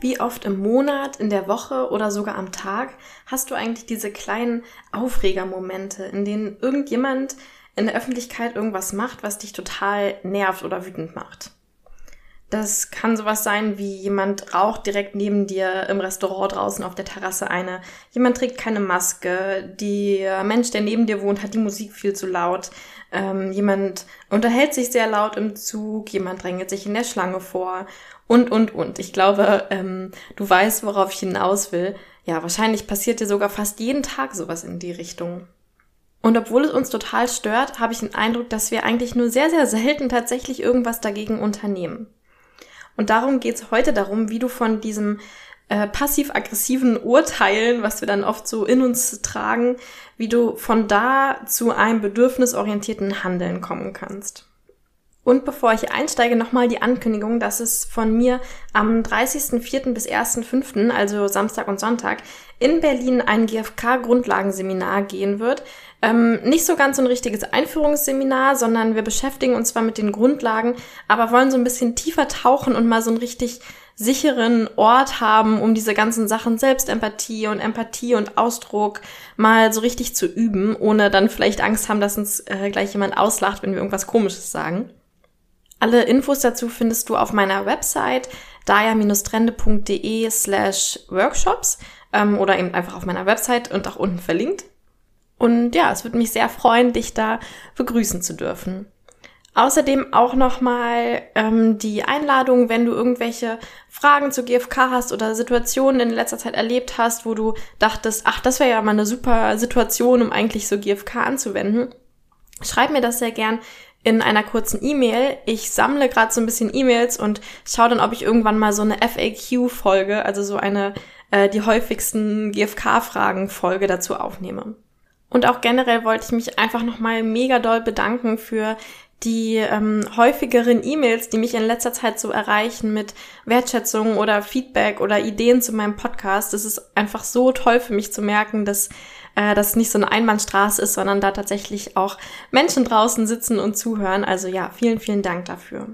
Wie oft im Monat, in der Woche oder sogar am Tag hast du eigentlich diese kleinen Aufregermomente, in denen irgendjemand in der Öffentlichkeit irgendwas macht, was dich total nervt oder wütend macht? Das kann sowas sein wie jemand raucht direkt neben dir im Restaurant draußen auf der Terrasse eine. Jemand trägt keine Maske. Der Mensch, der neben dir wohnt, hat die Musik viel zu laut. Ähm, jemand unterhält sich sehr laut im Zug. Jemand drängelt sich in der Schlange vor. Und, und, und. Ich glaube, ähm, du weißt, worauf ich hinaus will. Ja, wahrscheinlich passiert dir sogar fast jeden Tag sowas in die Richtung. Und obwohl es uns total stört, habe ich den Eindruck, dass wir eigentlich nur sehr, sehr selten tatsächlich irgendwas dagegen unternehmen. Und darum geht es heute darum, wie du von diesem äh, passiv-aggressiven Urteilen, was wir dann oft so in uns tragen, wie du von da zu einem bedürfnisorientierten Handeln kommen kannst. Und bevor ich einsteige, nochmal die Ankündigung, dass es von mir am 30.04. bis 1.05., also Samstag und Sonntag, in Berlin ein GfK-Grundlagenseminar gehen wird. Ähm, nicht so ganz so ein richtiges Einführungsseminar, sondern wir beschäftigen uns zwar mit den Grundlagen, aber wollen so ein bisschen tiefer tauchen und mal so einen richtig sicheren Ort haben, um diese ganzen Sachen Selbstempathie und Empathie und Ausdruck mal so richtig zu üben, ohne dann vielleicht Angst haben, dass uns äh, gleich jemand auslacht, wenn wir irgendwas Komisches sagen. Alle Infos dazu findest du auf meiner Website daya-trende.de slash workshops ähm, oder eben einfach auf meiner Website und auch unten verlinkt. Und ja, es würde mich sehr freuen, dich da begrüßen zu dürfen. Außerdem auch nochmal ähm, die Einladung, wenn du irgendwelche Fragen zu GFK hast oder Situationen in letzter Zeit erlebt hast, wo du dachtest, ach, das wäre ja mal eine super Situation, um eigentlich so GFK anzuwenden. Schreib mir das sehr gern in einer kurzen E-Mail. Ich sammle gerade so ein bisschen E-Mails und schaue dann, ob ich irgendwann mal so eine FAQ-Folge, also so eine äh, die häufigsten GFK-Fragen-Folge dazu aufnehme. Und auch generell wollte ich mich einfach nochmal mega doll bedanken für die ähm, häufigeren E-Mails, die mich in letzter Zeit so erreichen mit Wertschätzung oder Feedback oder Ideen zu meinem Podcast. Es ist einfach so toll für mich zu merken, dass äh, das nicht so eine Einbahnstraße ist, sondern da tatsächlich auch Menschen draußen sitzen und zuhören. Also ja, vielen, vielen Dank dafür.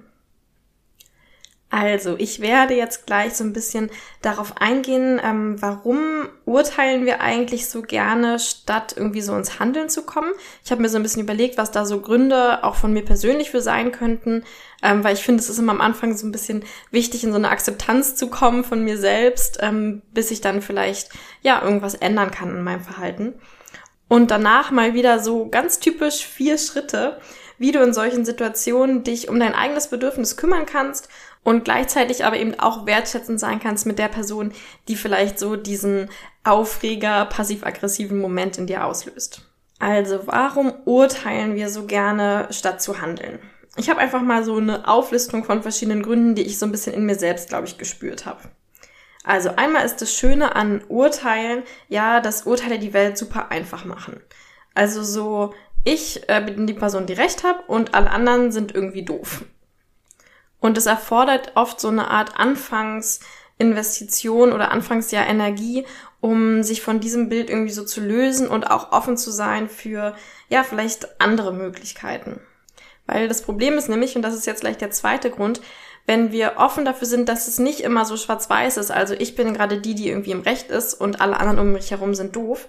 Also, ich werde jetzt gleich so ein bisschen darauf eingehen, ähm, warum urteilen wir eigentlich so gerne, statt irgendwie so ins Handeln zu kommen. Ich habe mir so ein bisschen überlegt, was da so Gründe auch von mir persönlich für sein könnten, ähm, weil ich finde, es ist immer am Anfang so ein bisschen wichtig, in so eine Akzeptanz zu kommen von mir selbst, ähm, bis ich dann vielleicht ja irgendwas ändern kann in meinem Verhalten. Und danach mal wieder so ganz typisch vier Schritte, wie du in solchen Situationen dich um dein eigenes Bedürfnis kümmern kannst und gleichzeitig aber eben auch wertschätzend sein kannst mit der Person, die vielleicht so diesen Aufreger, passiv-aggressiven Moment in dir auslöst. Also, warum urteilen wir so gerne, statt zu handeln? Ich habe einfach mal so eine Auflistung von verschiedenen Gründen, die ich so ein bisschen in mir selbst, glaube ich, gespürt habe. Also einmal ist das Schöne an Urteilen, ja, dass Urteile die Welt super einfach machen. Also so, ich äh, bin die Person, die recht habe und alle anderen sind irgendwie doof. Und es erfordert oft so eine Art Anfangsinvestition oder Anfangsjahr Energie, um sich von diesem Bild irgendwie so zu lösen und auch offen zu sein für, ja, vielleicht andere Möglichkeiten. Weil das Problem ist nämlich, und das ist jetzt gleich der zweite Grund, wenn wir offen dafür sind, dass es nicht immer so schwarz-weiß ist, also ich bin gerade die, die irgendwie im Recht ist und alle anderen um mich herum sind doof,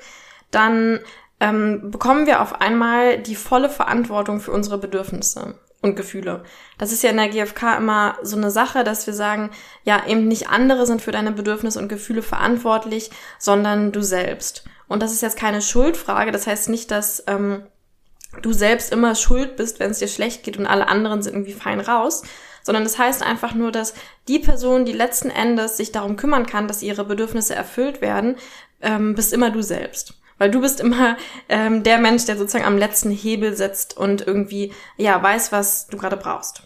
dann ähm, bekommen wir auf einmal die volle Verantwortung für unsere Bedürfnisse und Gefühle. Das ist ja in der GfK immer so eine Sache, dass wir sagen, ja, eben nicht andere sind für deine Bedürfnisse und Gefühle verantwortlich, sondern du selbst. Und das ist jetzt keine Schuldfrage. Das heißt nicht, dass ähm, du selbst immer schuld bist, wenn es dir schlecht geht und alle anderen sind irgendwie fein raus, sondern das heißt einfach nur, dass die Person, die letzten Endes sich darum kümmern kann, dass ihre Bedürfnisse erfüllt werden, ähm, bist immer du selbst. Weil du bist immer ähm, der Mensch, der sozusagen am letzten Hebel sitzt und irgendwie, ja, weiß, was du gerade brauchst.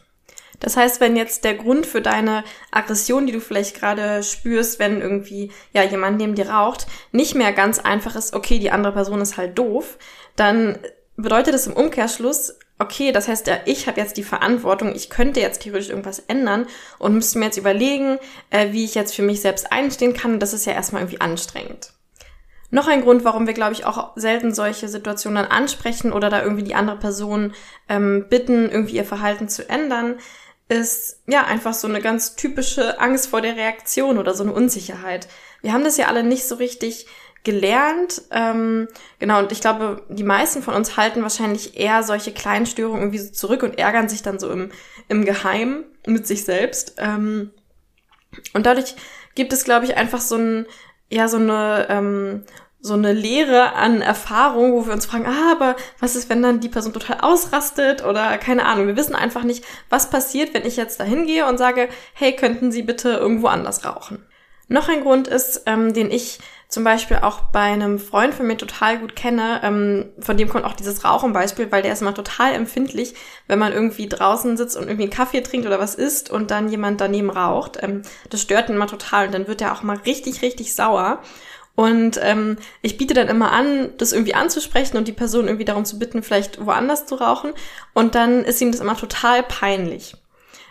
Das heißt, wenn jetzt der Grund für deine Aggression, die du vielleicht gerade spürst, wenn irgendwie ja jemand neben dir raucht, nicht mehr ganz einfach ist, okay, die andere Person ist halt doof, dann bedeutet das im Umkehrschluss, okay, das heißt ja, ich habe jetzt die Verantwortung, ich könnte jetzt theoretisch irgendwas ändern und müsste mir jetzt überlegen, äh, wie ich jetzt für mich selbst einstehen kann. das ist ja erstmal irgendwie anstrengend. Noch ein Grund, warum wir, glaube ich, auch selten solche Situationen ansprechen oder da irgendwie die andere Person ähm, bitten, irgendwie ihr Verhalten zu ändern, ist ja einfach so eine ganz typische Angst vor der Reaktion oder so eine Unsicherheit. Wir haben das ja alle nicht so richtig gelernt. Ähm, genau, und ich glaube, die meisten von uns halten wahrscheinlich eher solche kleinen Störungen irgendwie so zurück und ärgern sich dann so im, im Geheim mit sich selbst. Ähm, und dadurch gibt es, glaube ich, einfach so ein, ja, so eine, ähm, so eine Lehre an Erfahrung, wo wir uns fragen, ah, aber was ist, wenn dann die Person total ausrastet oder keine Ahnung. Wir wissen einfach nicht, was passiert, wenn ich jetzt da hingehe und sage, hey, könnten Sie bitte irgendwo anders rauchen. Noch ein Grund ist, ähm, den ich zum Beispiel auch bei einem Freund von mir total gut kenne, ähm, von dem kommt auch dieses Rauchen-Beispiel, weil der ist immer total empfindlich, wenn man irgendwie draußen sitzt und irgendwie einen Kaffee trinkt oder was isst und dann jemand daneben raucht. Ähm, das stört ihn immer total und dann wird er auch mal richtig, richtig sauer. Und ähm, ich biete dann immer an, das irgendwie anzusprechen und die Person irgendwie darum zu bitten, vielleicht woanders zu rauchen. Und dann ist ihm das immer total peinlich.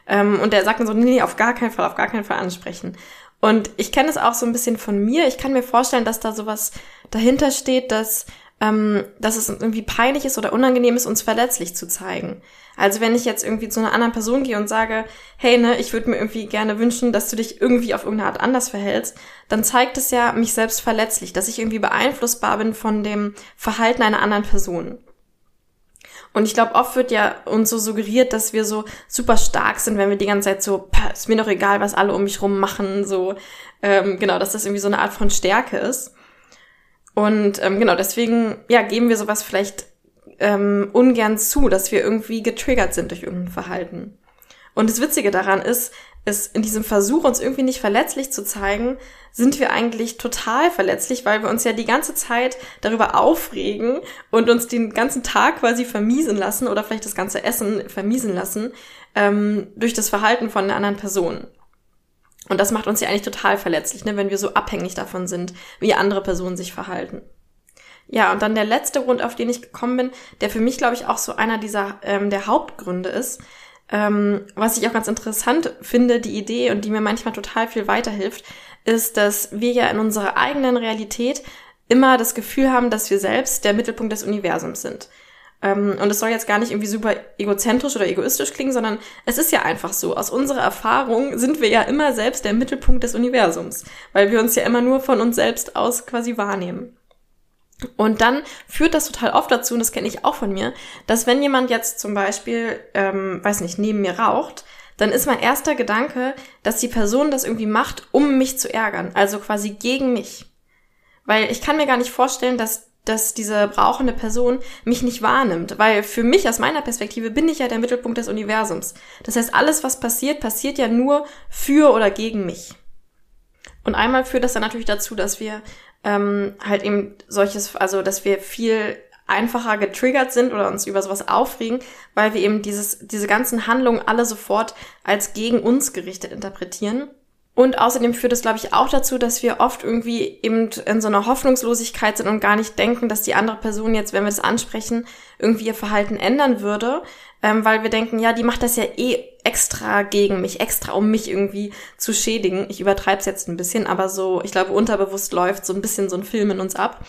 Ähm, und er sagt dann so, nee, nee, auf gar keinen Fall, auf gar keinen Fall ansprechen. Und ich kenne es auch so ein bisschen von mir. Ich kann mir vorstellen, dass da sowas dahinter steht, dass, ähm, dass es irgendwie peinlich ist oder unangenehm ist, uns verletzlich zu zeigen. Also wenn ich jetzt irgendwie zu einer anderen Person gehe und sage, hey, ne, ich würde mir irgendwie gerne wünschen, dass du dich irgendwie auf irgendeine Art anders verhältst, dann zeigt es ja mich selbst verletzlich, dass ich irgendwie beeinflussbar bin von dem Verhalten einer anderen Person. Und ich glaube, oft wird ja uns so suggeriert, dass wir so super stark sind, wenn wir die ganze Zeit so, ist mir doch egal, was alle um mich rum machen, so, ähm, genau, dass das irgendwie so eine Art von Stärke ist. Und ähm, genau, deswegen, ja, geben wir sowas vielleicht ähm, ungern zu, dass wir irgendwie getriggert sind durch irgendein Verhalten. Und das Witzige daran ist, ist in diesem Versuch, uns irgendwie nicht verletzlich zu zeigen, sind wir eigentlich total verletzlich, weil wir uns ja die ganze Zeit darüber aufregen und uns den ganzen Tag quasi vermiesen lassen oder vielleicht das ganze Essen vermiesen lassen ähm, durch das Verhalten von einer anderen Person. Und das macht uns ja eigentlich total verletzlich, ne, wenn wir so abhängig davon sind, wie andere Personen sich verhalten. Ja, und dann der letzte Grund, auf den ich gekommen bin, der für mich, glaube ich, auch so einer dieser ähm, der Hauptgründe ist, ähm, was ich auch ganz interessant finde, die Idee und die mir manchmal total viel weiterhilft, ist, dass wir ja in unserer eigenen Realität immer das Gefühl haben, dass wir selbst der Mittelpunkt des Universums sind. Ähm, und es soll jetzt gar nicht irgendwie super egozentrisch oder egoistisch klingen, sondern es ist ja einfach so. Aus unserer Erfahrung sind wir ja immer selbst der Mittelpunkt des Universums, weil wir uns ja immer nur von uns selbst aus quasi wahrnehmen. Und dann führt das total oft dazu, und das kenne ich auch von mir, dass wenn jemand jetzt zum Beispiel, ähm, weiß nicht, neben mir raucht, dann ist mein erster Gedanke, dass die Person das irgendwie macht, um mich zu ärgern, also quasi gegen mich. Weil ich kann mir gar nicht vorstellen, dass, dass diese rauchende Person mich nicht wahrnimmt, weil für mich aus meiner Perspektive bin ich ja der Mittelpunkt des Universums. Das heißt, alles, was passiert, passiert ja nur für oder gegen mich. Und einmal führt das dann natürlich dazu, dass wir ähm, halt eben solches, also dass wir viel einfacher getriggert sind oder uns über sowas aufregen, weil wir eben dieses, diese ganzen Handlungen alle sofort als gegen uns gerichtet interpretieren. Und außerdem führt es, glaube ich, auch dazu, dass wir oft irgendwie eben in so einer Hoffnungslosigkeit sind und gar nicht denken, dass die andere Person jetzt, wenn wir das ansprechen, irgendwie ihr Verhalten ändern würde, ähm, weil wir denken, ja, die macht das ja eh extra gegen mich, extra um mich irgendwie zu schädigen. Ich übertreibe es jetzt ein bisschen, aber so, ich glaube, unterbewusst läuft so ein bisschen so ein Film in uns ab.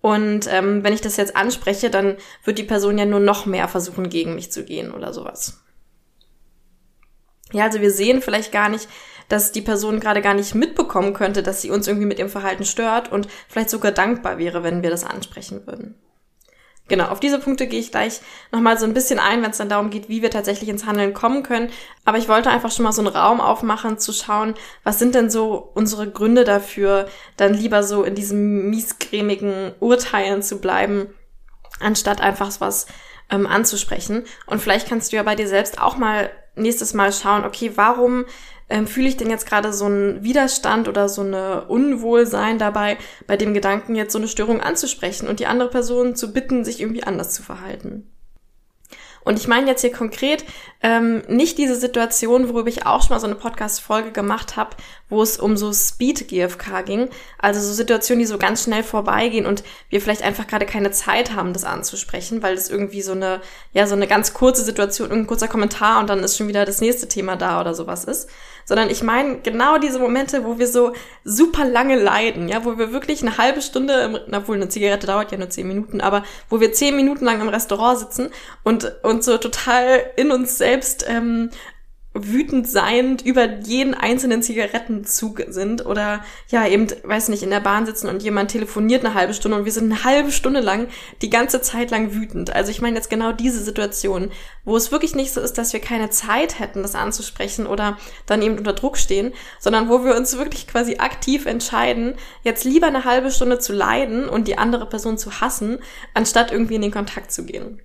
Und ähm, wenn ich das jetzt anspreche, dann wird die Person ja nur noch mehr versuchen, gegen mich zu gehen oder sowas. Ja, also wir sehen vielleicht gar nicht, dass die Person gerade gar nicht mitbekommen könnte, dass sie uns irgendwie mit ihrem Verhalten stört und vielleicht sogar dankbar wäre, wenn wir das ansprechen würden. Genau, auf diese Punkte gehe ich gleich nochmal so ein bisschen ein, wenn es dann darum geht, wie wir tatsächlich ins Handeln kommen können. Aber ich wollte einfach schon mal so einen Raum aufmachen, zu schauen, was sind denn so unsere Gründe dafür, dann lieber so in diesem miesgrämigen Urteilen zu bleiben, anstatt einfach was ähm, anzusprechen. Und vielleicht kannst du ja bei dir selbst auch mal nächstes Mal schauen, okay, warum ähm, fühle ich denn jetzt gerade so einen Widerstand oder so eine Unwohlsein dabei, bei dem Gedanken jetzt so eine Störung anzusprechen und die andere Person zu bitten, sich irgendwie anders zu verhalten. Und ich meine jetzt hier konkret ähm, nicht diese Situation, worüber ich auch schon mal so eine Podcast-Folge gemacht habe, wo es um so Speed-GFK ging. Also so Situationen, die so ganz schnell vorbeigehen und wir vielleicht einfach gerade keine Zeit haben, das anzusprechen, weil das irgendwie so eine, ja, so eine ganz kurze Situation, ein kurzer Kommentar und dann ist schon wieder das nächste Thema da oder sowas ist sondern ich meine genau diese Momente, wo wir so super lange leiden, ja, wo wir wirklich eine halbe Stunde, im, obwohl eine Zigarette dauert ja nur zehn Minuten, aber wo wir zehn Minuten lang im Restaurant sitzen und, und so total in uns selbst ähm, wütend seiend über jeden einzelnen Zigarettenzug sind oder ja eben, weiß nicht, in der Bahn sitzen und jemand telefoniert eine halbe Stunde und wir sind eine halbe Stunde lang die ganze Zeit lang wütend. Also ich meine jetzt genau diese Situation, wo es wirklich nicht so ist, dass wir keine Zeit hätten, das anzusprechen oder dann eben unter Druck stehen, sondern wo wir uns wirklich quasi aktiv entscheiden, jetzt lieber eine halbe Stunde zu leiden und die andere Person zu hassen, anstatt irgendwie in den Kontakt zu gehen.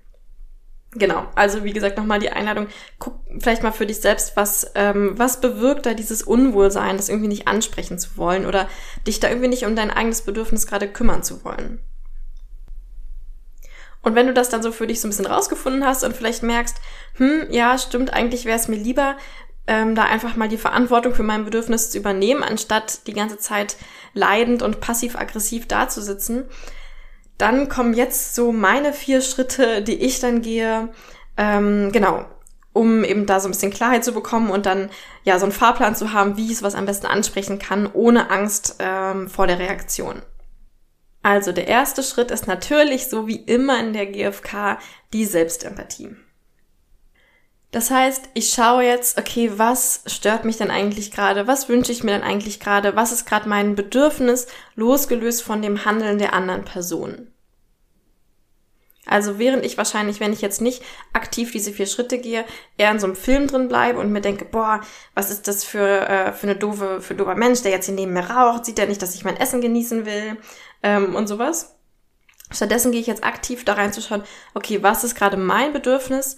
Genau, also wie gesagt, nochmal die Einladung, guck vielleicht mal für dich selbst, was, ähm, was bewirkt da dieses Unwohlsein, das irgendwie nicht ansprechen zu wollen oder dich da irgendwie nicht um dein eigenes Bedürfnis gerade kümmern zu wollen. Und wenn du das dann so für dich so ein bisschen rausgefunden hast und vielleicht merkst, hm, ja, stimmt, eigentlich wäre es mir lieber, ähm, da einfach mal die Verantwortung für mein Bedürfnis zu übernehmen, anstatt die ganze Zeit leidend und passiv-aggressiv dazusitzen, dann kommen jetzt so meine vier Schritte, die ich dann gehe, ähm, genau, um eben da so ein bisschen Klarheit zu bekommen und dann ja so einen Fahrplan zu haben, wie ich was am besten ansprechen kann, ohne Angst ähm, vor der Reaktion. Also der erste Schritt ist natürlich, so wie immer in der GfK, die Selbstempathie. Das heißt, ich schaue jetzt, okay, was stört mich denn eigentlich gerade? Was wünsche ich mir denn eigentlich gerade? Was ist gerade mein Bedürfnis, losgelöst von dem Handeln der anderen Person? Also während ich wahrscheinlich, wenn ich jetzt nicht aktiv diese vier Schritte gehe, eher in so einem Film drin bleibe und mir denke, boah, was ist das für, äh, für eine doofe, für ein doofer Mensch, der jetzt hier neben mir raucht, sieht er nicht, dass ich mein Essen genießen will ähm, und sowas. Stattdessen gehe ich jetzt aktiv da reinzuschauen, okay, was ist gerade mein Bedürfnis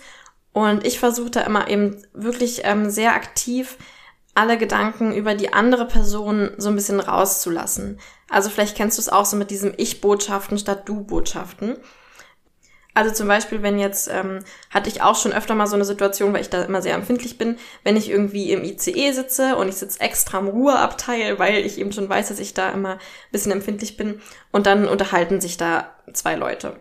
und ich versuche da immer eben wirklich ähm, sehr aktiv alle Gedanken über die andere Person so ein bisschen rauszulassen. Also vielleicht kennst du es auch so mit diesem Ich-Botschaften statt Du-Botschaften. Also zum Beispiel, wenn jetzt, ähm, hatte ich auch schon öfter mal so eine Situation, weil ich da immer sehr empfindlich bin, wenn ich irgendwie im ICE sitze und ich sitze extra im Ruheabteil, weil ich eben schon weiß, dass ich da immer ein bisschen empfindlich bin und dann unterhalten sich da zwei Leute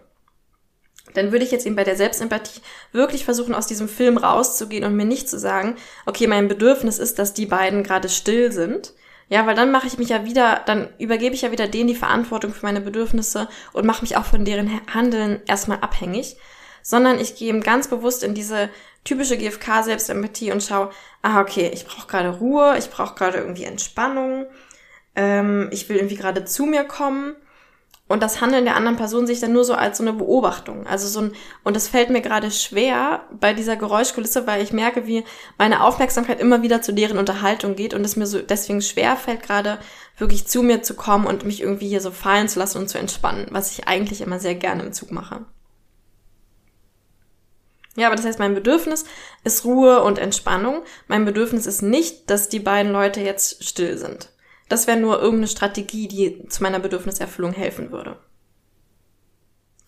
dann würde ich jetzt eben bei der Selbstempathie wirklich versuchen, aus diesem Film rauszugehen und mir nicht zu sagen, okay, mein Bedürfnis ist, dass die beiden gerade still sind. Ja, weil dann mache ich mich ja wieder, dann übergebe ich ja wieder denen die Verantwortung für meine Bedürfnisse und mache mich auch von deren Handeln erstmal abhängig, sondern ich gehe eben ganz bewusst in diese typische GFK-Selbstempathie und schaue, ah, okay, ich brauche gerade Ruhe, ich brauche gerade irgendwie Entspannung, ähm, ich will irgendwie gerade zu mir kommen und das Handeln der anderen Person sich dann nur so als so eine Beobachtung. Also so ein, und das fällt mir gerade schwer bei dieser Geräuschkulisse, weil ich merke, wie meine Aufmerksamkeit immer wieder zu deren Unterhaltung geht und es mir so deswegen schwer fällt, gerade wirklich zu mir zu kommen und mich irgendwie hier so fallen zu lassen und zu entspannen, was ich eigentlich immer sehr gerne im Zug mache. Ja, aber das heißt, mein Bedürfnis ist Ruhe und Entspannung. Mein Bedürfnis ist nicht, dass die beiden Leute jetzt still sind. Das wäre nur irgendeine Strategie, die zu meiner Bedürfniserfüllung helfen würde.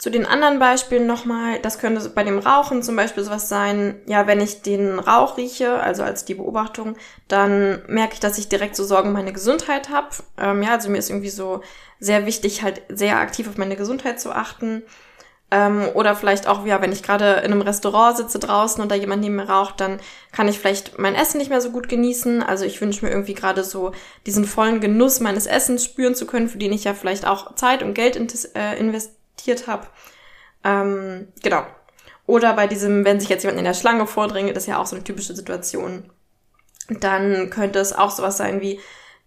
Zu den anderen Beispielen nochmal, das könnte bei dem Rauchen zum Beispiel sowas sein, ja, wenn ich den Rauch rieche, also als die Beobachtung, dann merke ich, dass ich direkt so Sorgen um meine Gesundheit habe. Ähm, ja, also mir ist irgendwie so sehr wichtig, halt sehr aktiv auf meine Gesundheit zu achten. Ähm, oder vielleicht auch, ja, wenn ich gerade in einem Restaurant sitze draußen und da jemand neben mir raucht, dann kann ich vielleicht mein Essen nicht mehr so gut genießen. Also ich wünsche mir irgendwie gerade so diesen vollen Genuss meines Essens spüren zu können, für den ich ja vielleicht auch Zeit und Geld äh, investiert habe. Ähm, genau. Oder bei diesem, wenn sich jetzt jemand in der Schlange vordringt, das ist ja auch so eine typische Situation. Dann könnte es auch sowas sein wie,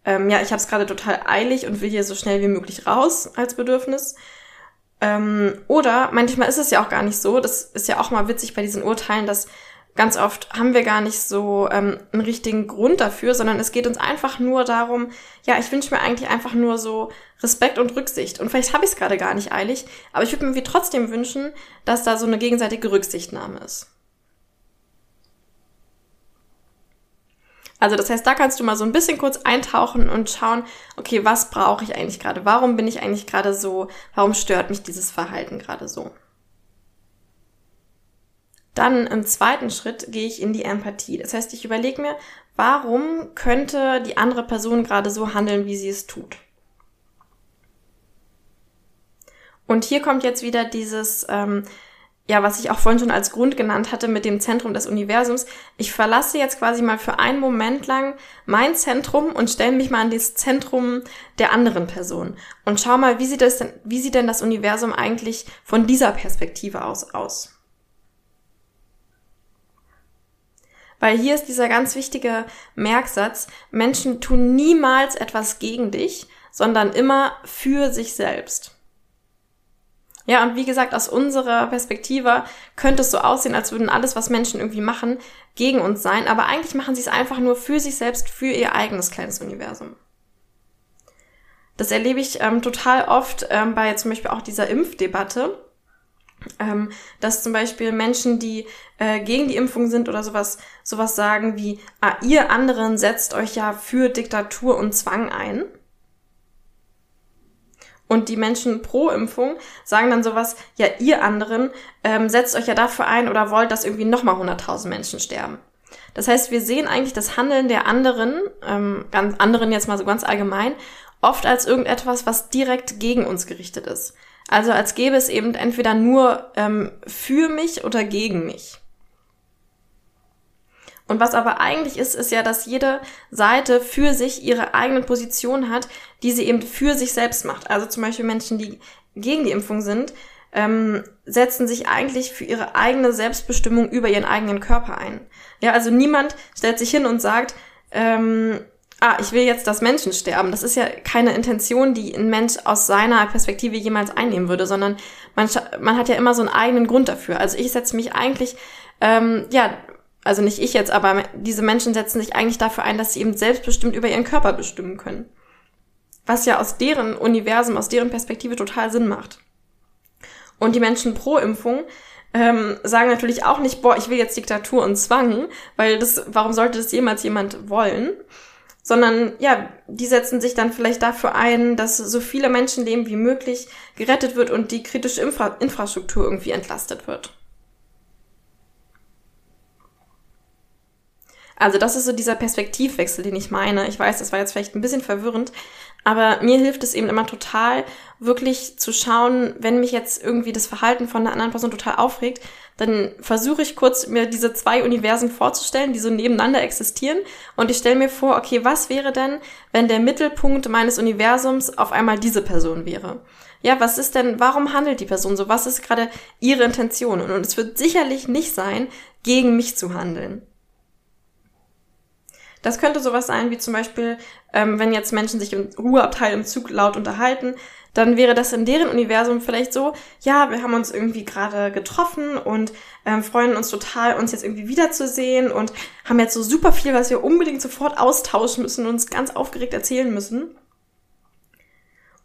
ähm, ja, ich habe es gerade total eilig und will hier so schnell wie möglich raus als Bedürfnis. Ähm, oder manchmal ist es ja auch gar nicht so. Das ist ja auch mal witzig bei diesen Urteilen, dass ganz oft haben wir gar nicht so ähm, einen richtigen Grund dafür, sondern es geht uns einfach nur darum, ja, ich wünsche mir eigentlich einfach nur so Respekt und Rücksicht. Und vielleicht habe ich es gerade gar nicht eilig, aber ich würde mir trotzdem wünschen, dass da so eine gegenseitige Rücksichtnahme ist. Also das heißt, da kannst du mal so ein bisschen kurz eintauchen und schauen, okay, was brauche ich eigentlich gerade? Warum bin ich eigentlich gerade so? Warum stört mich dieses Verhalten gerade so? Dann im zweiten Schritt gehe ich in die Empathie. Das heißt, ich überlege mir, warum könnte die andere Person gerade so handeln, wie sie es tut. Und hier kommt jetzt wieder dieses, ähm, ja, was ich auch vorhin schon als Grund genannt hatte mit dem Zentrum des Universums. Ich verlasse jetzt quasi mal für einen Moment lang mein Zentrum und stelle mich mal an das Zentrum der anderen Person und schau mal, wie sieht das denn, wie sieht denn das Universum eigentlich von dieser Perspektive aus aus? Weil hier ist dieser ganz wichtige Merksatz, Menschen tun niemals etwas gegen dich, sondern immer für sich selbst. Ja, und wie gesagt, aus unserer Perspektive könnte es so aussehen, als würden alles, was Menschen irgendwie machen, gegen uns sein, aber eigentlich machen sie es einfach nur für sich selbst, für ihr eigenes kleines Universum. Das erlebe ich ähm, total oft ähm, bei zum Beispiel auch dieser Impfdebatte, ähm, dass zum Beispiel Menschen, die äh, gegen die Impfung sind oder sowas, sowas sagen wie, ah, ihr anderen setzt euch ja für Diktatur und Zwang ein. Und die Menschen pro Impfung sagen dann sowas, ja, ihr anderen ähm, setzt euch ja dafür ein oder wollt, dass irgendwie nochmal 100.000 Menschen sterben. Das heißt, wir sehen eigentlich das Handeln der anderen, ähm, ganz anderen jetzt mal so ganz allgemein, oft als irgendetwas, was direkt gegen uns gerichtet ist. Also als gäbe es eben entweder nur ähm, für mich oder gegen mich. Und was aber eigentlich ist, ist ja, dass jede Seite für sich ihre eigene Position hat, die sie eben für sich selbst macht. Also zum Beispiel Menschen, die gegen die Impfung sind, ähm, setzen sich eigentlich für ihre eigene Selbstbestimmung über ihren eigenen Körper ein. Ja, also niemand stellt sich hin und sagt, ähm, ah, ich will jetzt, dass Menschen sterben. Das ist ja keine Intention, die ein Mensch aus seiner Perspektive jemals einnehmen würde, sondern man, man hat ja immer so einen eigenen Grund dafür. Also ich setze mich eigentlich, ähm, ja, also nicht ich jetzt, aber diese Menschen setzen sich eigentlich dafür ein, dass sie eben selbstbestimmt über ihren Körper bestimmen können. Was ja aus deren Universum, aus deren Perspektive total Sinn macht. Und die Menschen pro Impfung ähm, sagen natürlich auch nicht, boah, ich will jetzt Diktatur und Zwang, weil das, warum sollte das jemals jemand wollen? Sondern ja, die setzen sich dann vielleicht dafür ein, dass so viele Menschenleben wie möglich gerettet wird und die kritische Infra Infrastruktur irgendwie entlastet wird. Also das ist so dieser Perspektivwechsel, den ich meine. Ich weiß, das war jetzt vielleicht ein bisschen verwirrend, aber mir hilft es eben immer total, wirklich zu schauen, wenn mich jetzt irgendwie das Verhalten von einer anderen Person total aufregt, dann versuche ich kurz mir diese zwei Universen vorzustellen, die so nebeneinander existieren. Und ich stelle mir vor, okay, was wäre denn, wenn der Mittelpunkt meines Universums auf einmal diese Person wäre? Ja, was ist denn, warum handelt die Person so? Was ist gerade ihre Intention? Und es wird sicherlich nicht sein, gegen mich zu handeln. Das könnte sowas sein wie zum Beispiel, ähm, wenn jetzt Menschen sich im Ruheabteil im Zug laut unterhalten, dann wäre das in deren Universum vielleicht so, ja, wir haben uns irgendwie gerade getroffen und ähm, freuen uns total, uns jetzt irgendwie wiederzusehen und haben jetzt so super viel, was wir unbedingt sofort austauschen müssen und uns ganz aufgeregt erzählen müssen.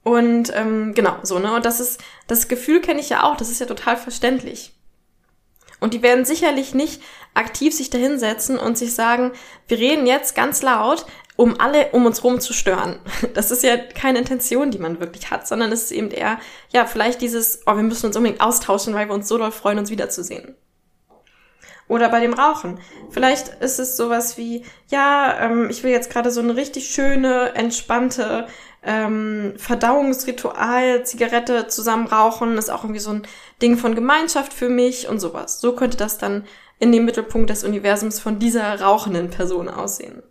Und ähm, genau, so, ne? Und das ist, das Gefühl kenne ich ja auch, das ist ja total verständlich. Und die werden sicherlich nicht aktiv sich dahinsetzen und sich sagen, wir reden jetzt ganz laut, um alle um uns rum zu stören. Das ist ja keine Intention, die man wirklich hat, sondern es ist eben eher, ja, vielleicht dieses, oh, wir müssen uns unbedingt austauschen, weil wir uns so doll freuen, uns wiederzusehen. Oder bei dem Rauchen. Vielleicht ist es sowas wie, ja, ähm, ich will jetzt gerade so eine richtig schöne, entspannte ähm, Verdauungsritual, Zigarette zusammen rauchen, ist auch irgendwie so ein Ding von Gemeinschaft für mich und sowas. So könnte das dann in dem Mittelpunkt des Universums von dieser rauchenden Person aussehen.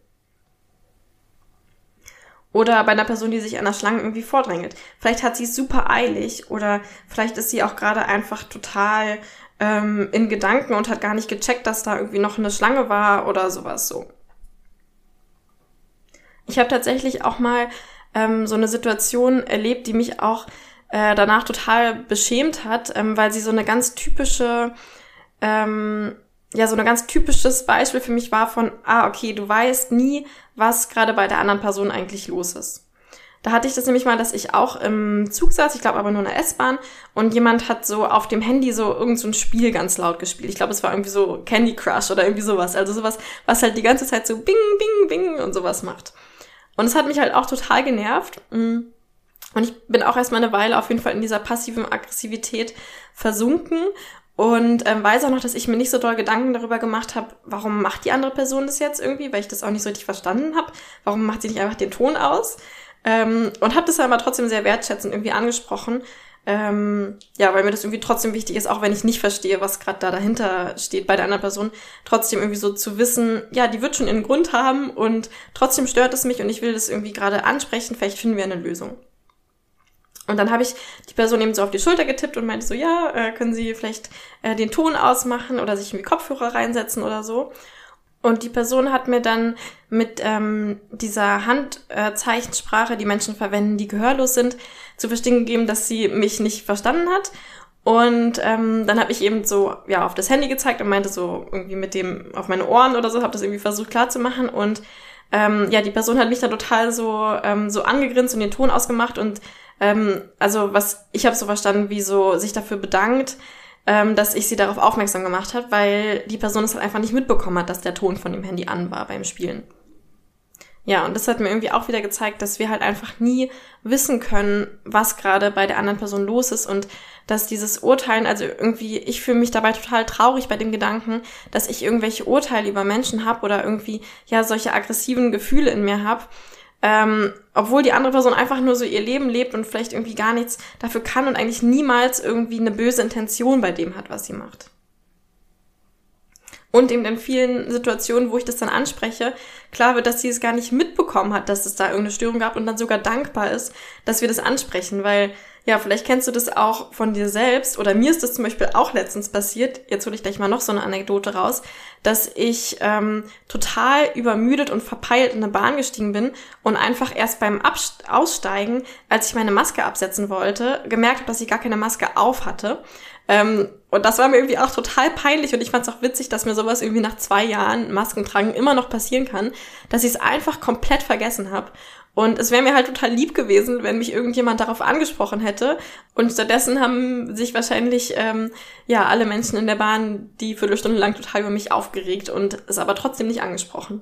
Oder bei einer Person, die sich an der Schlange irgendwie vordrängelt. Vielleicht hat sie es super eilig oder vielleicht ist sie auch gerade einfach total ähm, in Gedanken und hat gar nicht gecheckt, dass da irgendwie noch eine Schlange war oder sowas so. Ich habe tatsächlich auch mal ähm, so eine Situation erlebt, die mich auch äh, danach total beschämt hat, ähm, weil sie so eine ganz typische ähm, ja so ein ganz typisches Beispiel für mich war von, ah, okay, du weißt nie, was gerade bei der anderen Person eigentlich los ist. Da hatte ich das nämlich mal, dass ich auch im Zug saß, ich glaube aber nur in der S-Bahn, und jemand hat so auf dem Handy so irgend so ein Spiel ganz laut gespielt. Ich glaube, es war irgendwie so Candy Crush oder irgendwie sowas. Also sowas, was halt die ganze Zeit so bing, bing, bing und sowas macht. Und es hat mich halt auch total genervt. Und ich bin auch erstmal eine Weile auf jeden Fall in dieser passiven Aggressivität versunken Und ähm, weiß auch noch, dass ich mir nicht so doll Gedanken darüber gemacht habe, warum macht die andere Person das jetzt irgendwie, weil ich das auch nicht so richtig verstanden habe. Warum macht sie nicht einfach den Ton aus? Ähm, und habe das aber trotzdem sehr wertschätzend irgendwie angesprochen. Ähm, ja, weil mir das irgendwie trotzdem wichtig ist, auch wenn ich nicht verstehe, was gerade da dahinter steht bei der anderen Person, trotzdem irgendwie so zu wissen, ja, die wird schon einen Grund haben und trotzdem stört es mich und ich will das irgendwie gerade ansprechen, vielleicht finden wir eine Lösung. Und dann habe ich die Person eben so auf die Schulter getippt und meinte so, ja, äh, können Sie vielleicht äh, den Ton ausmachen oder sich irgendwie Kopfhörer reinsetzen oder so. Und die Person hat mir dann mit ähm, dieser Handzeichensprache, äh, die Menschen verwenden, die gehörlos sind, zu verstehen gegeben, dass sie mich nicht verstanden hat. Und ähm, dann habe ich eben so ja auf das Handy gezeigt und meinte so irgendwie mit dem auf meine Ohren oder so, habe das irgendwie versucht klarzumachen und ähm, ja, die Person hat mich dann total so ähm, so angegrinst und den Ton ausgemacht und ähm, also was ich habe so verstanden, wie so sich dafür bedankt, ähm, dass ich sie darauf aufmerksam gemacht habe, weil die Person es halt einfach nicht mitbekommen hat, dass der Ton von dem Handy an war beim Spielen. Ja, und das hat mir irgendwie auch wieder gezeigt, dass wir halt einfach nie wissen können, was gerade bei der anderen Person los ist und dass dieses Urteilen, also irgendwie, ich fühle mich dabei total traurig bei dem Gedanken, dass ich irgendwelche Urteile über Menschen habe oder irgendwie ja solche aggressiven Gefühle in mir habe, ähm, obwohl die andere Person einfach nur so ihr Leben lebt und vielleicht irgendwie gar nichts dafür kann und eigentlich niemals irgendwie eine böse Intention bei dem hat, was sie macht. Und eben in vielen Situationen, wo ich das dann anspreche, klar wird, dass sie es gar nicht mitbekommen hat, dass es da irgendeine Störung gab und dann sogar dankbar ist, dass wir das ansprechen, weil ja, vielleicht kennst du das auch von dir selbst oder mir ist das zum Beispiel auch letztens passiert. Jetzt hole ich gleich mal noch so eine Anekdote raus, dass ich ähm, total übermüdet und verpeilt in eine Bahn gestiegen bin und einfach erst beim Abst Aussteigen, als ich meine Maske absetzen wollte, gemerkt habe, dass ich gar keine Maske auf hatte. Ähm, und das war mir irgendwie auch total peinlich und ich fand es auch witzig, dass mir sowas irgendwie nach zwei Jahren Maskentragen immer noch passieren kann, dass ich es einfach komplett vergessen habe. Und es wäre mir halt total lieb gewesen, wenn mich irgendjemand darauf angesprochen hätte. Und stattdessen haben sich wahrscheinlich ähm, ja alle Menschen in der Bahn die Viertelstunde lang total über mich aufgeregt und es aber trotzdem nicht angesprochen.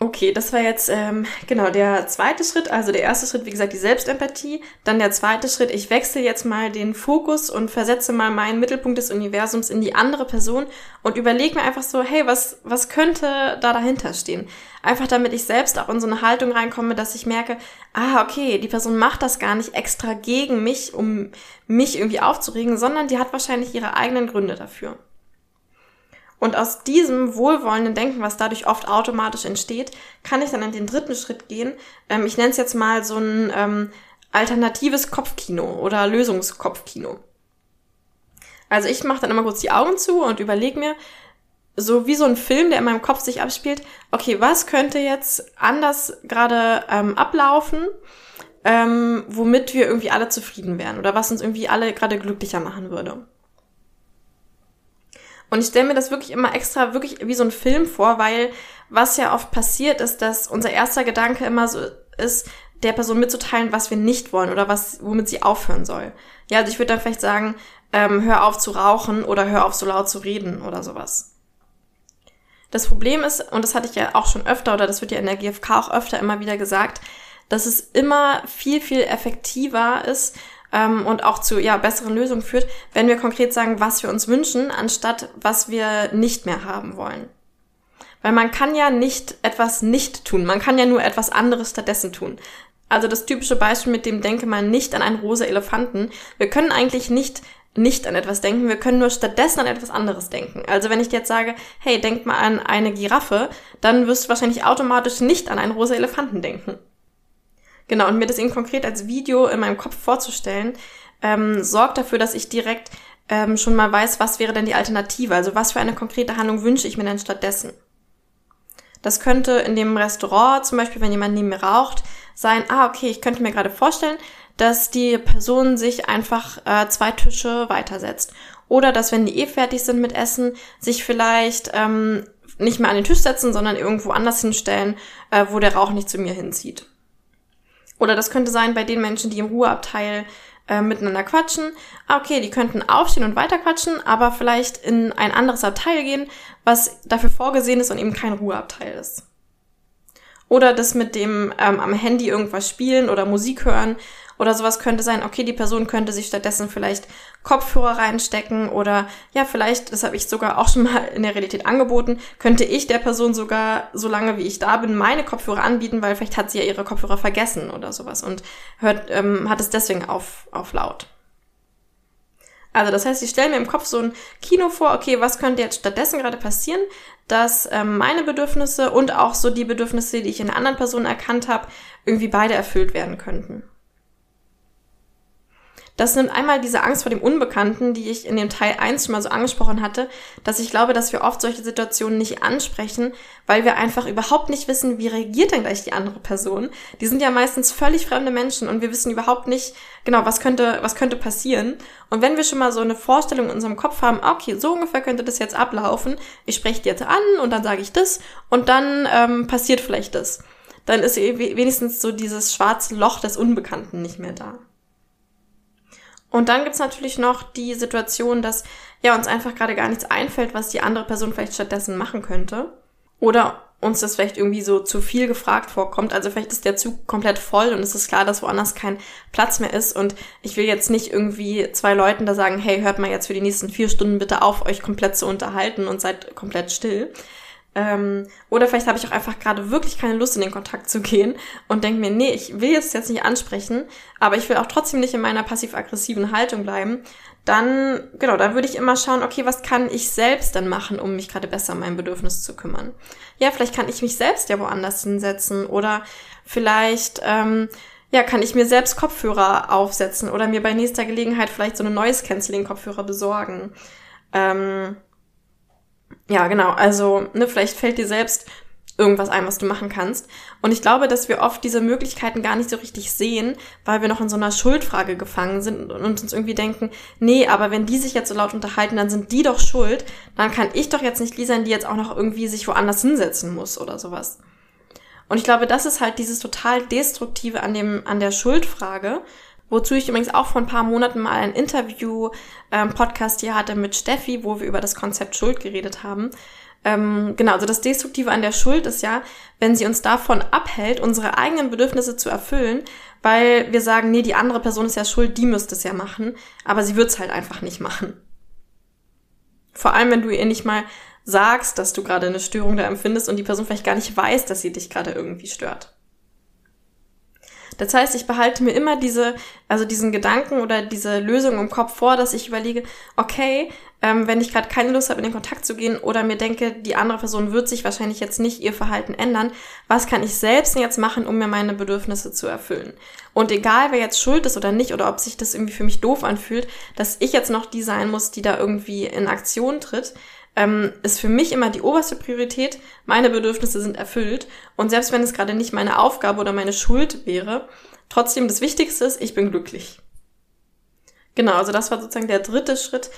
Okay, das war jetzt ähm, genau der zweite Schritt. Also der erste Schritt, wie gesagt, die Selbstempathie. Dann der zweite Schritt, ich wechsle jetzt mal den Fokus und versetze mal meinen Mittelpunkt des Universums in die andere Person und überlege mir einfach so, hey, was, was könnte da dahinter stehen? Einfach damit ich selbst auch in so eine Haltung reinkomme, dass ich merke, ah, okay, die Person macht das gar nicht extra gegen mich, um mich irgendwie aufzuregen, sondern die hat wahrscheinlich ihre eigenen Gründe dafür. Und aus diesem wohlwollenden Denken, was dadurch oft automatisch entsteht, kann ich dann in den dritten Schritt gehen. Ähm, ich nenne es jetzt mal so ein ähm, alternatives Kopfkino oder Lösungskopfkino. Also ich mache dann immer kurz die Augen zu und überlege mir, so wie so ein Film, der in meinem Kopf sich abspielt, okay, was könnte jetzt anders gerade ähm, ablaufen, ähm, womit wir irgendwie alle zufrieden wären oder was uns irgendwie alle gerade glücklicher machen würde. Und ich stelle mir das wirklich immer extra wirklich wie so ein Film vor, weil was ja oft passiert ist, dass unser erster Gedanke immer so ist, der Person mitzuteilen, was wir nicht wollen oder was, womit sie aufhören soll. Ja, also ich würde dann vielleicht sagen, ähm, hör auf zu rauchen oder hör auf so laut zu reden oder sowas. Das Problem ist, und das hatte ich ja auch schon öfter oder das wird ja in der GfK auch öfter immer wieder gesagt, dass es immer viel, viel effektiver ist, ähm, und auch zu ja, besseren Lösungen führt, wenn wir konkret sagen, was wir uns wünschen, anstatt was wir nicht mehr haben wollen. Weil man kann ja nicht etwas nicht tun, man kann ja nur etwas anderes stattdessen tun. Also das typische Beispiel mit dem denke mal nicht an einen rosa Elefanten. Wir können eigentlich nicht nicht an etwas denken, wir können nur stattdessen an etwas anderes denken. Also wenn ich dir jetzt sage, hey, denk mal an eine Giraffe, dann wirst du wahrscheinlich automatisch nicht an einen rosa Elefanten denken. Genau, und mir das eben konkret als Video in meinem Kopf vorzustellen, ähm, sorgt dafür, dass ich direkt ähm, schon mal weiß, was wäre denn die Alternative, also was für eine konkrete Handlung wünsche ich mir denn stattdessen. Das könnte in dem Restaurant zum Beispiel, wenn jemand neben mir raucht, sein, ah, okay, ich könnte mir gerade vorstellen, dass die Person sich einfach äh, zwei Tische weitersetzt. Oder dass, wenn die eh fertig sind mit Essen, sich vielleicht ähm, nicht mehr an den Tisch setzen, sondern irgendwo anders hinstellen, äh, wo der Rauch nicht zu mir hinzieht. Oder das könnte sein bei den Menschen, die im Ruheabteil äh, miteinander quatschen. Ah, okay, die könnten aufstehen und weiter quatschen, aber vielleicht in ein anderes Abteil gehen, was dafür vorgesehen ist und eben kein Ruheabteil ist. Oder das mit dem ähm, am Handy irgendwas spielen oder Musik hören Oder sowas könnte sein, okay, die Person könnte sich stattdessen vielleicht Kopfhörer reinstecken oder ja, vielleicht, das habe ich sogar auch schon mal in der Realität angeboten, könnte ich der Person sogar, solange wie ich da bin, meine Kopfhörer anbieten, weil vielleicht hat sie ja ihre Kopfhörer vergessen oder sowas und hört, ähm, hat es deswegen auf, auf laut. Also das heißt, ich stelle mir im Kopf so ein Kino vor, okay, was könnte jetzt stattdessen gerade passieren, dass ähm, meine Bedürfnisse und auch so die Bedürfnisse, die ich in anderen Personen erkannt habe, irgendwie beide erfüllt werden könnten. Das nimmt einmal diese Angst vor dem Unbekannten, die ich in dem Teil 1 schon mal so angesprochen hatte, dass ich glaube, dass wir oft solche Situationen nicht ansprechen, weil wir einfach überhaupt nicht wissen, wie reagiert denn gleich die andere Person. Die sind ja meistens völlig fremde Menschen und wir wissen überhaupt nicht, genau, was könnte, was könnte passieren. Und wenn wir schon mal so eine Vorstellung in unserem Kopf haben, okay, so ungefähr könnte das jetzt ablaufen, ich spreche die jetzt an und dann sage ich das und dann ähm, passiert vielleicht das. Dann ist wenigstens so dieses schwarze Loch des Unbekannten nicht mehr da. Und dann gibt's natürlich noch die Situation, dass ja uns einfach gerade gar nichts einfällt, was die andere Person vielleicht stattdessen machen könnte. Oder uns das vielleicht irgendwie so zu viel gefragt vorkommt. Also vielleicht ist der Zug komplett voll und es ist klar, dass woanders kein Platz mehr ist. Und ich will jetzt nicht irgendwie zwei Leuten da sagen, hey, hört mal jetzt für die nächsten vier Stunden bitte auf, euch komplett zu unterhalten und seid komplett still. Ähm, oder vielleicht habe ich auch einfach gerade wirklich keine Lust, in den Kontakt zu gehen und denke mir, nee, ich will jetzt jetzt nicht ansprechen, aber ich will auch trotzdem nicht in meiner passiv-aggressiven Haltung bleiben. Dann, genau, dann würde ich immer schauen, okay, was kann ich selbst dann machen, um mich gerade besser um mein Bedürfnis zu kümmern? Ja, vielleicht kann ich mich selbst ja woanders hinsetzen oder vielleicht, ähm, ja, kann ich mir selbst Kopfhörer aufsetzen oder mir bei nächster Gelegenheit vielleicht so eine Noise-Canceling-Kopfhörer besorgen. Ähm, ja, genau. Also, ne, vielleicht fällt dir selbst irgendwas ein, was du machen kannst. Und ich glaube, dass wir oft diese Möglichkeiten gar nicht so richtig sehen, weil wir noch in so einer Schuldfrage gefangen sind und uns irgendwie denken, nee, aber wenn die sich jetzt so laut unterhalten, dann sind die doch schuld. Dann kann ich doch jetzt nicht die sein, die jetzt auch noch irgendwie sich woanders hinsetzen muss oder sowas. Und ich glaube, das ist halt dieses total destruktive an dem, an der Schuldfrage, Wozu ich übrigens auch vor ein paar Monaten mal ein Interview, ähm, hier hatte mit Steffi, wo wir über das Konzept Schuld geredet haben. Ähm, genau, also das Destruktive an der Schuld ist ja, wenn sie uns davon abhält, unsere eigenen Bedürfnisse zu erfüllen, weil wir sagen, nee, die andere Person ist ja schuld, die müsste es ja machen, aber sie wird es halt einfach nicht machen. Vor allem, wenn du ihr nicht mal sagst, dass du gerade eine Störung da empfindest und die Person vielleicht gar nicht weiß, dass sie dich gerade irgendwie stört. Das heißt, ich behalte mir immer diese, also diesen Gedanken oder diese Lösung im Kopf vor, dass ich überlege, okay, ähm, wenn ich gerade keine Lust habe, in den Kontakt zu gehen oder mir denke, die andere Person wird sich wahrscheinlich jetzt nicht ihr Verhalten ändern, was kann ich selbst jetzt machen, um mir meine Bedürfnisse zu erfüllen? Und egal, wer jetzt schuld ist oder nicht, oder ob sich das irgendwie für mich doof anfühlt, dass ich jetzt noch die sein muss, die da irgendwie in Aktion tritt, ähm, ist für mich immer die oberste Priorität. Meine Bedürfnisse sind erfüllt. Und selbst wenn es gerade nicht meine Aufgabe oder meine Schuld wäre, trotzdem das Wichtigste ist, ich bin glücklich. Genau, also das war sozusagen der dritte Schritt,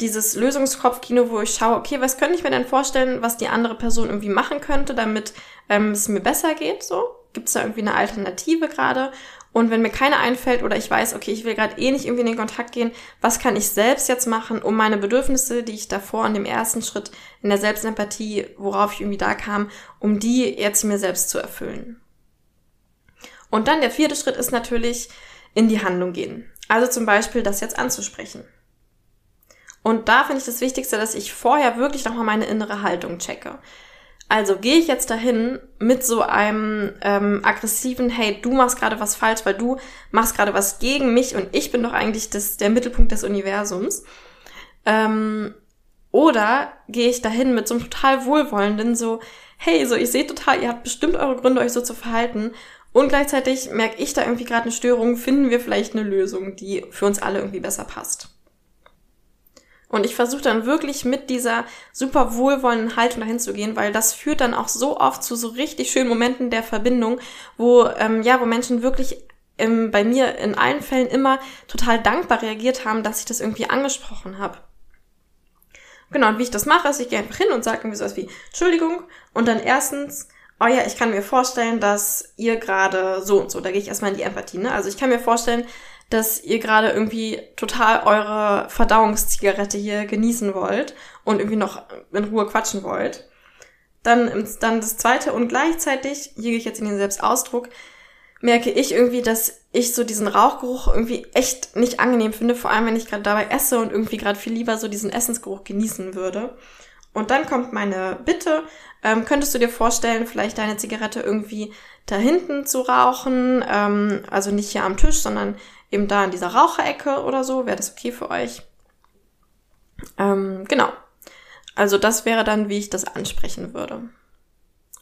dieses Lösungskopfkino, wo ich schaue, okay, was könnte ich mir denn vorstellen, was die andere Person irgendwie machen könnte, damit ähm, es mir besser geht, so? Gibt es da irgendwie eine Alternative gerade? Und wenn mir keine einfällt oder ich weiß, okay, ich will gerade eh nicht irgendwie in den Kontakt gehen, was kann ich selbst jetzt machen, um meine Bedürfnisse, die ich davor in dem ersten Schritt in der Selbstempathie, worauf ich irgendwie da kam, um die jetzt mir selbst zu erfüllen. Und dann der vierte Schritt ist natürlich in die Handlung gehen. Also zum Beispiel das jetzt anzusprechen. Und da finde ich das Wichtigste, dass ich vorher wirklich nochmal meine innere Haltung checke. Also gehe ich jetzt dahin mit so einem ähm, aggressiven, hey, du machst gerade was falsch, weil du machst gerade was gegen mich und ich bin doch eigentlich das, der Mittelpunkt des Universums. Ähm, oder gehe ich dahin mit so einem total wohlwollenden, so, hey, so ich sehe total, ihr habt bestimmt eure Gründe, euch so zu verhalten. Und gleichzeitig merke ich da irgendwie gerade eine Störung, finden wir vielleicht eine Lösung, die für uns alle irgendwie besser passt. Und ich versuche dann wirklich mit dieser super wohlwollenden Haltung dahin zu gehen, weil das führt dann auch so oft zu so richtig schönen Momenten der Verbindung, wo, ähm, ja, wo Menschen wirklich ähm, bei mir in allen Fällen immer total dankbar reagiert haben, dass ich das irgendwie angesprochen habe. Genau, und wie ich das mache, ist, ich gehe einfach hin und sage irgendwie sowas wie Entschuldigung und dann erstens, oh ja, ich kann mir vorstellen, dass ihr gerade so und so, da gehe ich erstmal in die Empathie, ne? Also ich kann mir vorstellen, dass ihr gerade irgendwie total eure Verdauungszigarette hier genießen wollt und irgendwie noch in Ruhe quatschen wollt. Dann, dann das zweite und gleichzeitig, hier gehe ich jetzt in den Selbstausdruck, merke ich irgendwie, dass ich so diesen Rauchgeruch irgendwie echt nicht angenehm finde, vor allem wenn ich gerade dabei esse und irgendwie gerade viel lieber so diesen Essensgeruch genießen würde. Und dann kommt meine Bitte, ähm, könntest du dir vorstellen, vielleicht deine Zigarette irgendwie da hinten zu rauchen, ähm, also nicht hier am Tisch, sondern eben da in dieser Raucherecke oder so, wäre das okay für euch? Ähm, genau. Also das wäre dann, wie ich das ansprechen würde.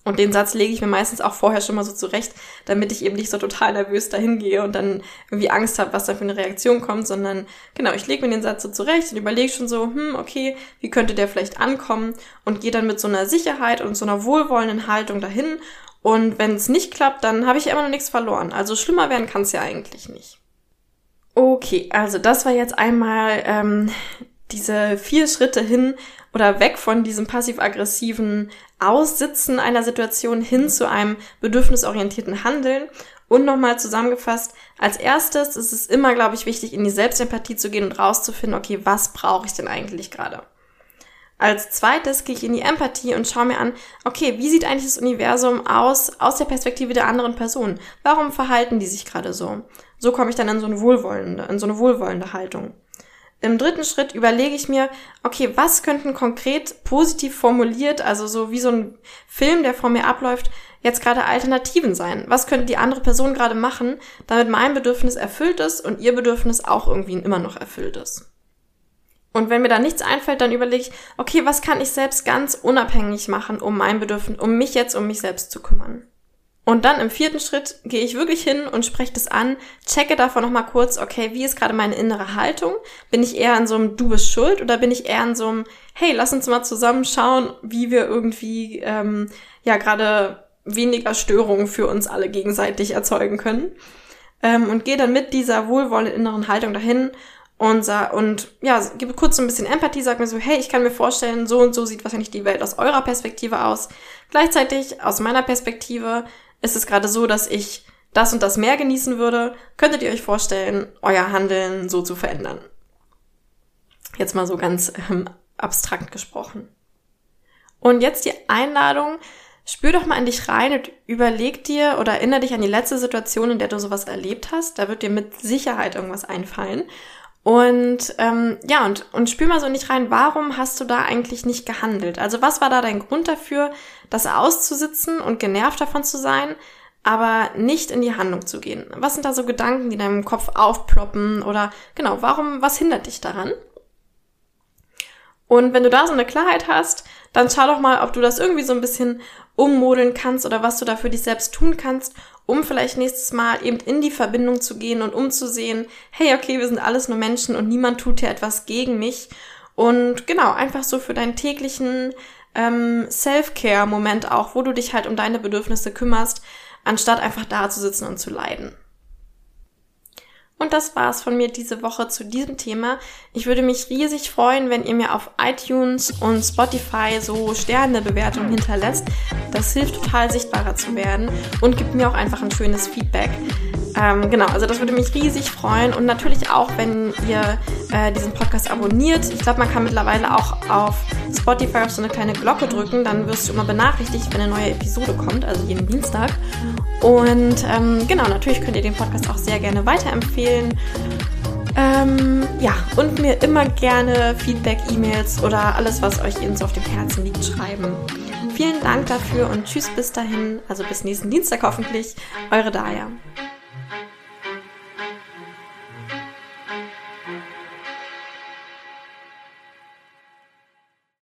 Und den Satz lege ich mir meistens auch vorher schon mal so zurecht, damit ich eben nicht so total nervös dahin gehe und dann irgendwie Angst habe, was da für eine Reaktion kommt, sondern genau, ich lege mir den Satz so zurecht und überlege schon so, hm, okay, wie könnte der vielleicht ankommen und gehe dann mit so einer Sicherheit und so einer wohlwollenden Haltung dahin. Und wenn es nicht klappt, dann habe ich immer noch nichts verloren. Also schlimmer werden kann es ja eigentlich nicht. Okay, also das war jetzt einmal ähm, diese vier Schritte hin oder weg von diesem passiv-aggressiven Aussitzen einer Situation hin zu einem bedürfnisorientierten Handeln. Und nochmal zusammengefasst, als erstes ist es immer, glaube ich, wichtig, in die Selbstempathie zu gehen und rauszufinden, okay, was brauche ich denn eigentlich gerade? Als zweites gehe ich in die Empathie und schaue mir an, okay, wie sieht eigentlich das Universum aus, aus der Perspektive der anderen Person? Warum verhalten die sich gerade so? So komme ich dann in so eine wohlwollende, in so eine wohlwollende Haltung. Im dritten Schritt überlege ich mir, okay, was könnten konkret positiv formuliert, also so wie so ein Film, der vor mir abläuft, jetzt gerade Alternativen sein? Was könnte die andere Person gerade machen, damit mein Bedürfnis erfüllt ist und ihr Bedürfnis auch irgendwie immer noch erfüllt ist? Und wenn mir da nichts einfällt, dann überlege ich, okay, was kann ich selbst ganz unabhängig machen, um mein Bedürfnis, um mich jetzt um mich selbst zu kümmern? Und dann im vierten Schritt gehe ich wirklich hin und spreche das an, checke davon nochmal kurz, okay, wie ist gerade meine innere Haltung? Bin ich eher in so einem Du bist schuld oder bin ich eher in so einem, hey, lass uns mal zusammen schauen, wie wir irgendwie ähm, ja gerade weniger Störungen für uns alle gegenseitig erzeugen können. Ähm, und gehe dann mit dieser wohlwollenden inneren Haltung dahin und, und ja, gebe kurz so ein bisschen Empathie, sag mir so, hey, ich kann mir vorstellen, so und so sieht wahrscheinlich die Welt aus eurer Perspektive aus. Gleichzeitig aus meiner Perspektive ist es gerade so, dass ich das und das mehr genießen würde, könntet ihr euch vorstellen, euer Handeln so zu verändern. Jetzt mal so ganz ähm, abstrakt gesprochen. Und jetzt die Einladung, spür doch mal in dich rein und überleg dir oder erinnere dich an die letzte Situation, in der du sowas erlebt hast. Da wird dir mit Sicherheit irgendwas einfallen. Und ähm, ja, und, und spür mal so nicht rein, warum hast du da eigentlich nicht gehandelt? Also was war da dein Grund dafür, das auszusitzen und genervt davon zu sein, aber nicht in die Handlung zu gehen? Was sind da so Gedanken, die in deinem Kopf aufploppen? Oder genau, warum, was hindert dich daran? Und wenn du da so eine Klarheit hast, dann schau doch mal, ob du das irgendwie so ein bisschen ummodeln kannst oder was du da für dich selbst tun kannst, um vielleicht nächstes Mal eben in die Verbindung zu gehen und umzusehen, hey, okay, wir sind alles nur Menschen und niemand tut hier etwas gegen mich. Und genau, einfach so für deinen täglichen ähm, Self-Care-Moment auch, wo du dich halt um deine Bedürfnisse kümmerst, anstatt einfach da zu sitzen und zu leiden. Und das war's von mir diese Woche zu diesem Thema. Ich würde mich riesig freuen, wenn ihr mir auf iTunes und Spotify so Sternebewertungen hinterlässt. Das hilft total sichtbarer zu werden und gibt mir auch einfach ein schönes Feedback. Ähm, genau, also das würde mich riesig freuen und natürlich auch, wenn ihr äh, diesen Podcast abonniert. Ich glaube, man kann mittlerweile auch auf Spotify auf so eine kleine Glocke drücken, dann wirst du immer benachrichtigt, wenn eine neue Episode kommt, also jeden Dienstag. Und ähm, genau, natürlich könnt ihr den Podcast auch sehr gerne weiterempfehlen. Ähm, ja, und mir immer gerne Feedback, E-Mails oder alles, was euch eben so auf dem Herzen liegt, schreiben. Vielen Dank dafür und tschüss bis dahin, also bis nächsten Dienstag hoffentlich. Eure Daya.